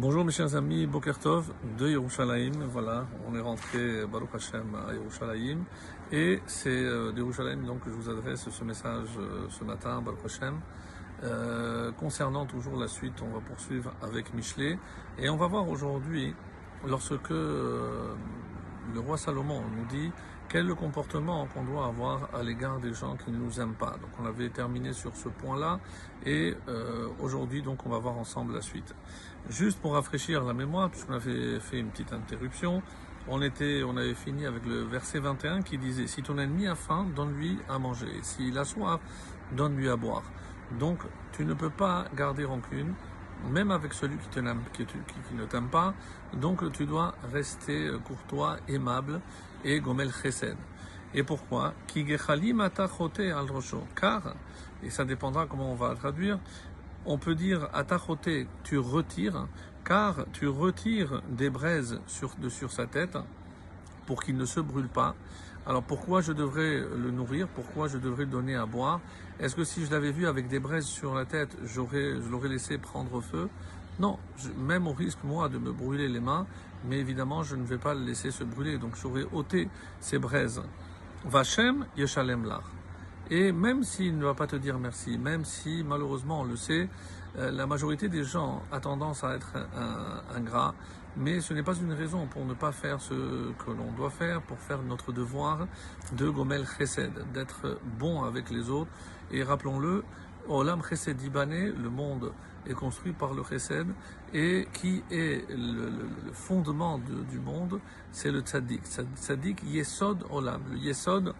Bonjour mes chers amis, Bokertov de Yerushalayim. Voilà, on est rentré Baruch Hashem à Yerushalayim et c'est euh, de Yerushalayim donc que je vous adresse ce message euh, ce matin, Baruch Hashem. Euh, concernant toujours la suite, on va poursuivre avec Michelet et on va voir aujourd'hui lorsque le roi Salomon nous dit quel est le comportement qu'on doit avoir à l'égard des gens qui ne nous aiment pas? Donc on avait terminé sur ce point-là et euh, aujourd'hui donc on va voir ensemble la suite. Juste pour rafraîchir la mémoire, puisqu'on avait fait une petite interruption, on, était, on avait fini avec le verset 21 qui disait Si ton ennemi a faim, donne-lui à manger. S'il a soif, donne-lui à boire. Donc tu ne peux pas garder rancune même avec celui qui, ne t'aime pas. Donc tu dois rester courtois, aimable et gomel chesed. Et pourquoi? Car, et ça dépendra comment on va traduire, on peut dire atachote, tu retires, car tu retires des braises sur sa tête pour qu'il ne se brûle pas. Alors pourquoi je devrais le nourrir? Pourquoi je devrais le donner à boire? Est-ce que si je l'avais vu avec des braises sur la tête, je l'aurais laissé prendre feu? Non, même au risque moi de me brûler les mains, mais évidemment je ne vais pas le laisser se brûler, donc j'aurais ôté ces braises. Vachem yeshalem lach. Et même s'il ne va pas te dire merci, même si malheureusement on le sait, euh, la majorité des gens a tendance à être ingrat, mais ce n'est pas une raison pour ne pas faire ce que l'on doit faire, pour faire notre devoir de Gomel Chesed, d'être bon avec les autres. Et rappelons-le, Olam Chesed Ibané, le monde est construit par le Chesed, et qui est le, fondement du monde, c'est le Tzaddik. Tzaddik Yesod Olam. Le Yesod,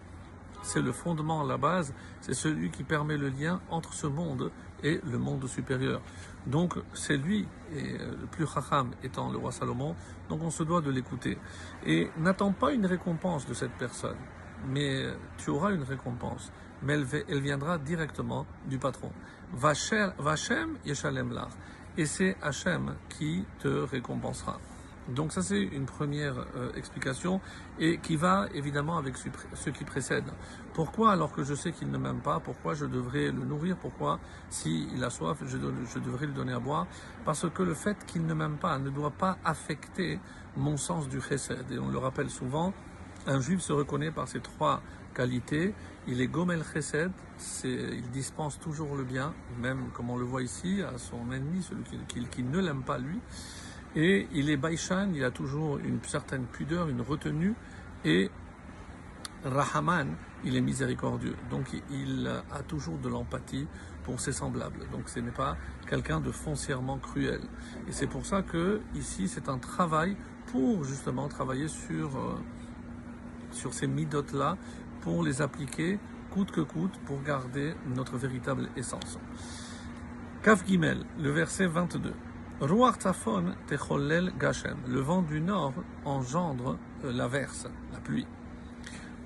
c'est le fondement, la base, c'est celui qui permet le lien entre ce monde et le monde supérieur. Donc c'est lui, et euh, le plus chacham étant le roi Salomon, donc on se doit de l'écouter. Et n'attends pas une récompense de cette personne, mais tu auras une récompense, mais elle, viendra directement du patron. Vachem Yeshalem Lach. Et c'est Hachem qui te récompensera. Donc ça c'est une première euh, explication et qui va évidemment avec ce qui précède. Pourquoi alors que je sais qu'il ne m'aime pas, pourquoi je devrais le nourrir, pourquoi s'il a soif je, devrais lui donner à boire? Parce que le fait qu'il ne m'aime pas ne doit pas affecter mon sens du chesed. Et on le rappelle souvent, un juif se reconnaît par ces trois qualités. Il est gomel chesed, il dispense toujours le bien, même comme on le voit ici, à son ennemi, celui qui ne l'aime pas lui. Et il est Baishan, il a toujours une certaine pudeur, une retenue. Et Rahaman, il est miséricordieux. Donc il a toujours de l'empathie pour ses semblables. Donc ce n'est pas quelqu'un de foncièrement cruel. Et c'est pour ça que ici c'est un travail pour justement travailler sur, euh, sur ces midotes-là, pour les appliquer coûte que coûte pour garder notre véritable essence. Kaf Gimel, le verset 22. Le vent du nord engendre euh, la verse, la pluie.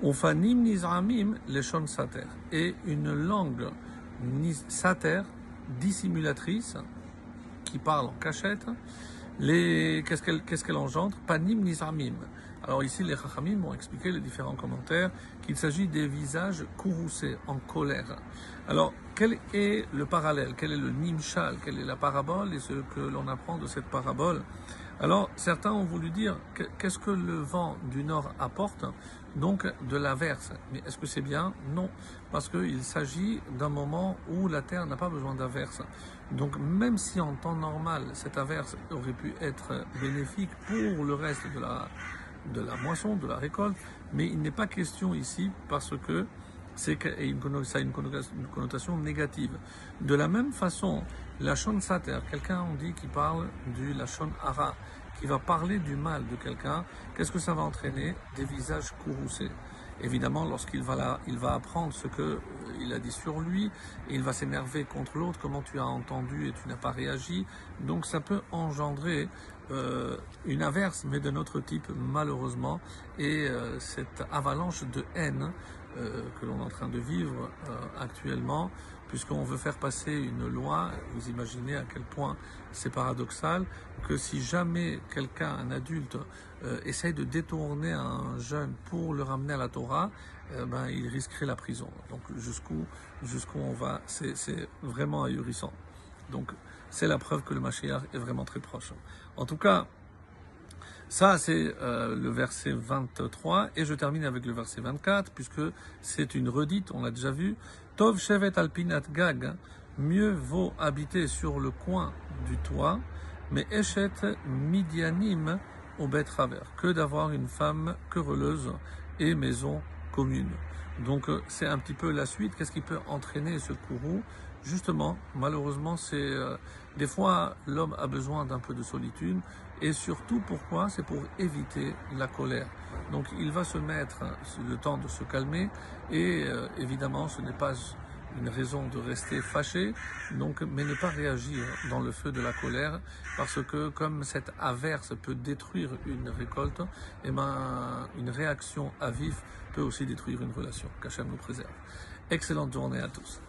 Ufanim Nizramim Leshon Sater. Et une langue Sater, dissimulatrice, qui parle en cachette, qu'est-ce qu'elle engendre? Panim Nizramim. Alors ici, les Chachamim ont expliqué les différents commentaires qu'il s'agit des visages courroucés, en colère. Alors, quel est le parallèle? Quel est le nimshal? Quelle est la parabole? Et ce que l'on apprend de cette parabole Alors, certains ont voulu dire qu'est-ce que le vent du nord apporte Donc, de l'averse. Mais est-ce que c'est bien? Non, parce qu'il s'agit d'un moment où la terre n'a pas besoin d'averse. Donc, même si en temps normal, cette averse aurait pu être bénéfique pour le reste de la moisson, de la récolte, mais il n'est pas question ici parce que c'est ça a une connotation négative. De la même façon, la shon sater, quelqu'un on dit qui parle du la shon hara, qui va parler du mal de quelqu'un, qu'est-ce que ça va entraîner? Des visages courroucés. Évidemment, lorsqu'il va, il va apprendre ce qu'il euh, a dit sur lui, il va s'énerver contre l'autre, comment tu as entendu et tu n'as pas réagi. Donc ça peut engendrer euh, une averse, mais d'un autre type, malheureusement. Et euh, cette avalanche de haine que l'on est en train de vivre actuellement, puisqu'on veut faire passer une loi, vous imaginez à quel point c'est paradoxal, que si jamais quelqu'un, un adulte, euh, essaye de détourner un jeune pour le ramener à la Torah, euh, ben, il risquerait la prison. Donc jusqu'où jusqu'où on va, c'est vraiment ahurissant. Donc c'est la preuve que le Mashiach est vraiment très proche. En tout cas, ça, c'est euh, le verset 23, et je termine avec le verset 24, puisque c'est une redite, on l'a déjà vu. Tov shevet alpinat gag, mieux vaut habiter sur le coin du toit, mais eshet midianim au bet travers, que d'avoir une femme querelleuse et maison commune. Donc euh, c'est un petit peu la suite. Qu'est-ce qui peut entraîner ce courroux? Justement, malheureusement, c'est euh, des fois l'homme a besoin d'un peu de solitude et surtout pourquoi? C'est pour éviter la colère. Donc il va se mettre le temps de se calmer et euh, évidemment ce n'est pas une raison de rester fâché, donc, mais ne pas réagir dans le feu de la colère, parce que comme cette averse peut détruire une récolte, et eh ben, une réaction à vif peut aussi détruire une relation. Qu'Hachem nous préserve. Excellente journée à tous.